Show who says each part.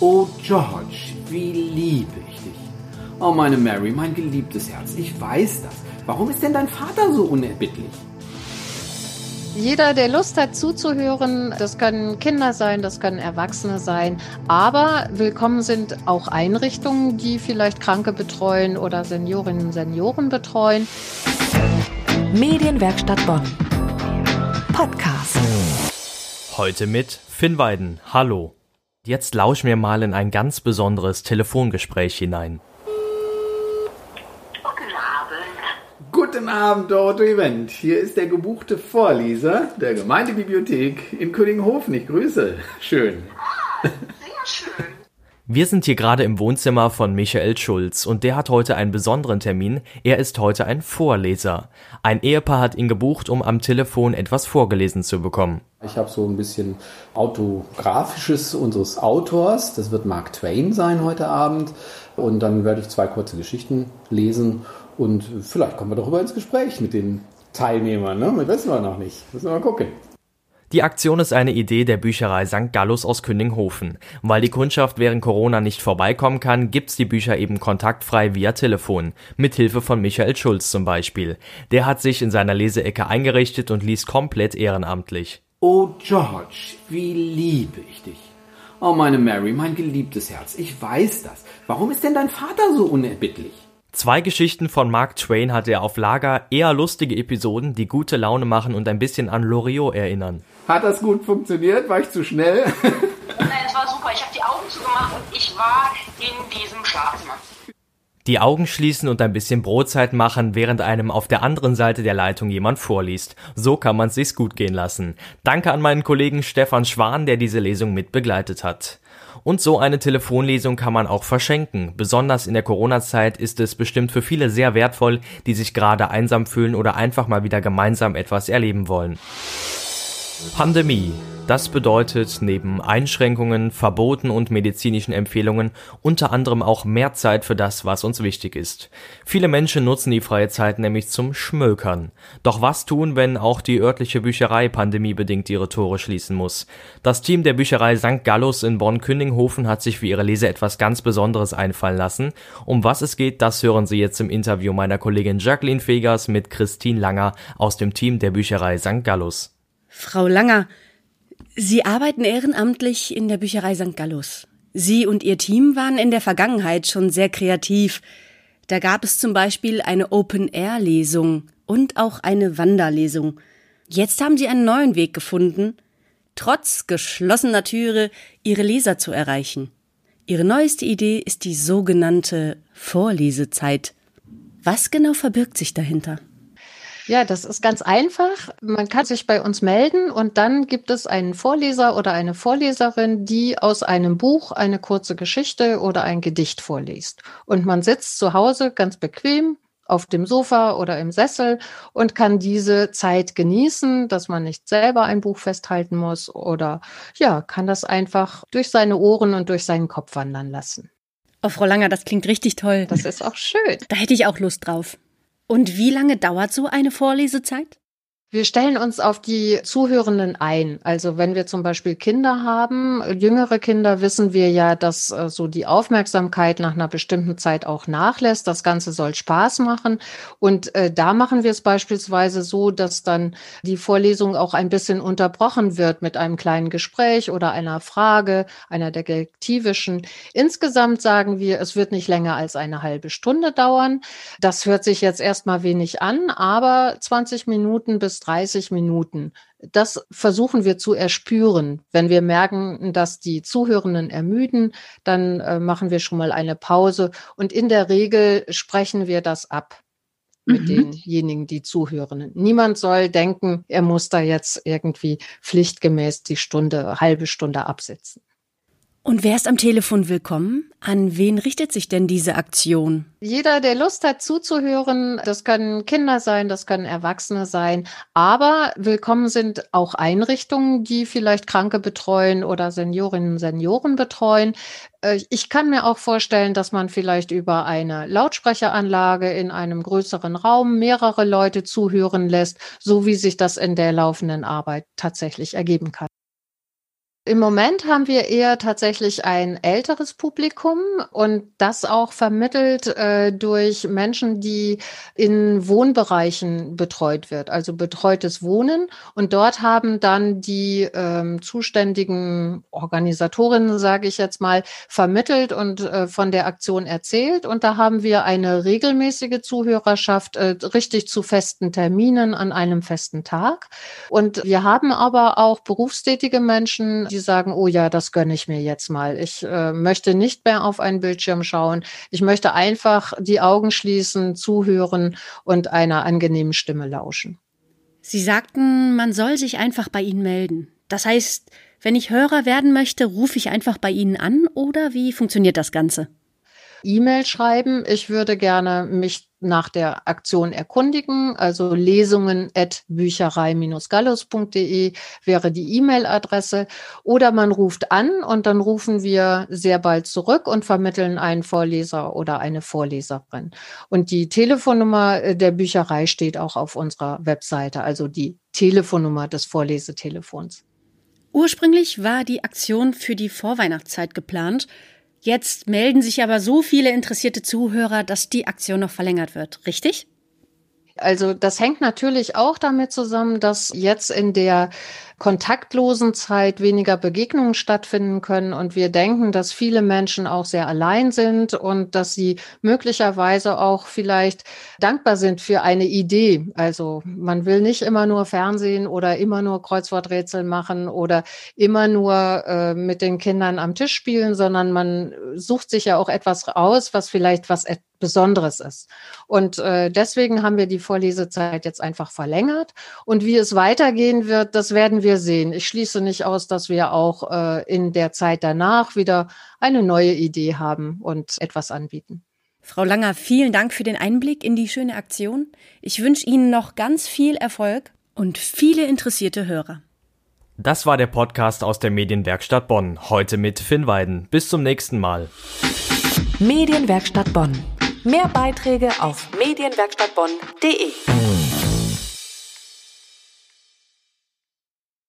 Speaker 1: Oh George, wie liebe ich dich. Oh meine Mary, mein geliebtes Herz, ich weiß das. Warum ist denn dein Vater so unerbittlich?
Speaker 2: Jeder, der Lust hat zuzuhören, das können Kinder sein, das können Erwachsene sein, aber willkommen sind auch Einrichtungen, die vielleicht Kranke betreuen oder Seniorinnen und Senioren betreuen.
Speaker 3: Medienwerkstatt Bonn. Podcast.
Speaker 4: Heute mit Finn Weiden. Hallo. Jetzt lausch mir mal in ein ganz besonderes Telefongespräch hinein.
Speaker 1: Guten Abend. Guten Abend, Dorothee Event. Hier ist der gebuchte Vorleser der Gemeindebibliothek in Königenhofen. Ich grüße. Schön.
Speaker 5: Sehr schön.
Speaker 4: Wir sind hier gerade im Wohnzimmer von Michael Schulz und der hat heute einen besonderen Termin. Er ist heute ein Vorleser. Ein Ehepaar hat ihn gebucht, um am Telefon etwas vorgelesen zu bekommen.
Speaker 1: Ich habe so ein bisschen autografisches unseres Autors. Das wird Mark Twain sein heute Abend. Und dann werde ich zwei kurze Geschichten lesen und vielleicht kommen wir darüber ins Gespräch mit den Teilnehmern. Ne? Das wissen wir noch nicht. Müssen wir mal gucken.
Speaker 4: Die Aktion ist eine Idee der Bücherei St. Gallus aus Kündinghofen. Weil die Kundschaft während Corona nicht vorbeikommen kann, gibt's die Bücher eben kontaktfrei via Telefon. Mithilfe von Michael Schulz zum Beispiel. Der hat sich in seiner Leseecke eingerichtet und liest komplett ehrenamtlich.
Speaker 1: Oh George, wie liebe ich dich. Oh meine Mary, mein geliebtes Herz, ich weiß das. Warum ist denn dein Vater so unerbittlich?
Speaker 4: Zwei Geschichten von Mark Twain hat er auf Lager, eher lustige Episoden, die gute Laune machen und ein bisschen an Loriot erinnern.
Speaker 1: Hat das gut funktioniert? War ich zu schnell?
Speaker 5: Nein, es war super. Ich habe die Augen zugemacht und ich war in diesem Schlafzimmer.
Speaker 4: Die Augen schließen und ein bisschen Brotzeit machen, während einem auf der anderen Seite der Leitung jemand vorliest. So kann man sich's gut gehen lassen. Danke an meinen Kollegen Stefan Schwan, der diese Lesung mit begleitet hat. Und so eine Telefonlesung kann man auch verschenken. Besonders in der Corona-Zeit ist es bestimmt für viele sehr wertvoll, die sich gerade einsam fühlen oder einfach mal wieder gemeinsam etwas erleben wollen. Pandemie. Das bedeutet neben Einschränkungen, Verboten und medizinischen Empfehlungen unter anderem auch mehr Zeit für das, was uns wichtig ist. Viele Menschen nutzen die freie Zeit nämlich zum Schmökern. Doch was tun, wenn auch die örtliche Bücherei pandemiebedingt ihre Tore schließen muss? Das Team der Bücherei St. Gallus in Bonn-Küninghofen hat sich für ihre Leser etwas ganz Besonderes einfallen lassen. Um was es geht, das hören Sie jetzt im Interview meiner Kollegin Jacqueline Fegers mit Christine Langer aus dem Team der Bücherei St. Gallus.
Speaker 6: Frau Langer, Sie arbeiten ehrenamtlich in der Bücherei St. Gallus. Sie und Ihr Team waren in der Vergangenheit schon sehr kreativ. Da gab es zum Beispiel eine Open-Air-Lesung und auch eine Wanderlesung. Jetzt haben Sie einen neuen Weg gefunden, trotz geschlossener Türe Ihre Leser zu erreichen. Ihre neueste Idee ist die sogenannte Vorlesezeit. Was genau verbirgt sich dahinter?
Speaker 2: Ja, das ist ganz einfach. Man kann sich bei uns melden und dann gibt es einen Vorleser oder eine Vorleserin, die aus einem Buch eine kurze Geschichte oder ein Gedicht vorliest. Und man sitzt zu Hause ganz bequem auf dem Sofa oder im Sessel und kann diese Zeit genießen, dass man nicht selber ein Buch festhalten muss oder ja, kann das einfach durch seine Ohren und durch seinen Kopf wandern lassen.
Speaker 6: Oh, Frau Langer, das klingt richtig toll.
Speaker 2: Das ist auch schön.
Speaker 6: Da hätte ich auch Lust drauf. Und wie lange dauert so eine Vorlesezeit?
Speaker 2: Wir stellen uns auf die Zuhörenden ein. Also wenn wir zum Beispiel Kinder haben, jüngere Kinder, wissen wir ja, dass äh, so die Aufmerksamkeit nach einer bestimmten Zeit auch nachlässt. Das Ganze soll Spaß machen. Und äh, da machen wir es beispielsweise so, dass dann die Vorlesung auch ein bisschen unterbrochen wird mit einem kleinen Gespräch oder einer Frage, einer detektivischen. Insgesamt sagen wir, es wird nicht länger als eine halbe Stunde dauern. Das hört sich jetzt erstmal wenig an, aber 20 Minuten bis 30 Minuten. Das versuchen wir zu erspüren. Wenn wir merken, dass die Zuhörenden ermüden, dann äh, machen wir schon mal eine Pause und in der Regel sprechen wir das ab mit mhm. denjenigen, die zuhören. Niemand soll denken, er muss da jetzt irgendwie pflichtgemäß die Stunde, halbe Stunde absitzen.
Speaker 6: Und wer ist am Telefon willkommen? An wen richtet sich denn diese Aktion?
Speaker 2: Jeder, der Lust hat zuzuhören, das können Kinder sein, das können Erwachsene sein, aber willkommen sind auch Einrichtungen, die vielleicht Kranke betreuen oder Seniorinnen und Senioren betreuen. Äh, ich kann mir auch vorstellen, dass man vielleicht über eine Lautsprecheranlage in einem größeren Raum mehrere Leute zuhören lässt, so wie sich das in der laufenden Arbeit tatsächlich ergeben kann. Im Moment haben wir eher tatsächlich ein älteres Publikum und das auch vermittelt äh, durch Menschen, die in Wohnbereichen betreut wird, also betreutes Wohnen. Und dort haben dann die ähm, zuständigen Organisatorinnen, sage ich jetzt mal, vermittelt und äh, von der Aktion erzählt. Und da haben wir eine regelmäßige Zuhörerschaft, äh, richtig zu festen Terminen an einem festen Tag. Und wir haben aber auch berufstätige Menschen, die die sagen, oh ja, das gönne ich mir jetzt mal. Ich äh, möchte nicht mehr auf einen Bildschirm schauen. Ich möchte einfach die Augen schließen, zuhören und einer angenehmen Stimme lauschen.
Speaker 6: Sie sagten, man soll sich einfach bei Ihnen melden. Das heißt, wenn ich Hörer werden möchte, rufe ich einfach bei Ihnen an oder wie funktioniert das Ganze?
Speaker 2: E-Mail schreiben. Ich würde gerne mich nach der Aktion erkundigen. Also lesungen at bücherei-gallus.de wäre die E-Mail-Adresse. Oder man ruft an und dann rufen wir sehr bald zurück und vermitteln einen Vorleser oder eine Vorleserin. Und die Telefonnummer äh, der Bücherei steht auch auf unserer Webseite, also die Telefonnummer des Vorlesetelefons.
Speaker 6: Ursprünglich war die Aktion für die Vorweihnachtszeit geplant. Jetzt melden sich aber so viele interessierte Zuhörer, dass die Aktion noch verlängert wird, richtig?
Speaker 2: Also das hängt natürlich auch damit zusammen, dass jetzt in der kontaktlosen Zeit weniger Begegnungen stattfinden können und wir denken, dass viele Menschen auch sehr allein sind und dass sie möglicherweise auch vielleicht dankbar sind für eine Idee. Also man will nicht immer nur Fernsehen oder immer nur Kreuzworträtsel machen oder immer nur äh, mit den Kindern am Tisch spielen, sondern man sucht sich ja auch etwas raus, was vielleicht was Besonderes ist. Und äh, deswegen haben wir die Vorlesezeit jetzt einfach verlängert. Und wie es weitergehen wird, das werden wir sehen. Ich schließe nicht aus, dass wir auch äh, in der Zeit danach wieder eine neue Idee haben und etwas anbieten.
Speaker 6: Frau Langer, vielen Dank für den Einblick in die schöne Aktion. Ich wünsche Ihnen noch ganz viel Erfolg und viele interessierte Hörer.
Speaker 4: Das war der Podcast aus der Medienwerkstatt Bonn. Heute mit Finn Weiden. Bis zum nächsten Mal.
Speaker 3: Medienwerkstatt Bonn. Mehr Beiträge auf medienwerkstattbonn.de.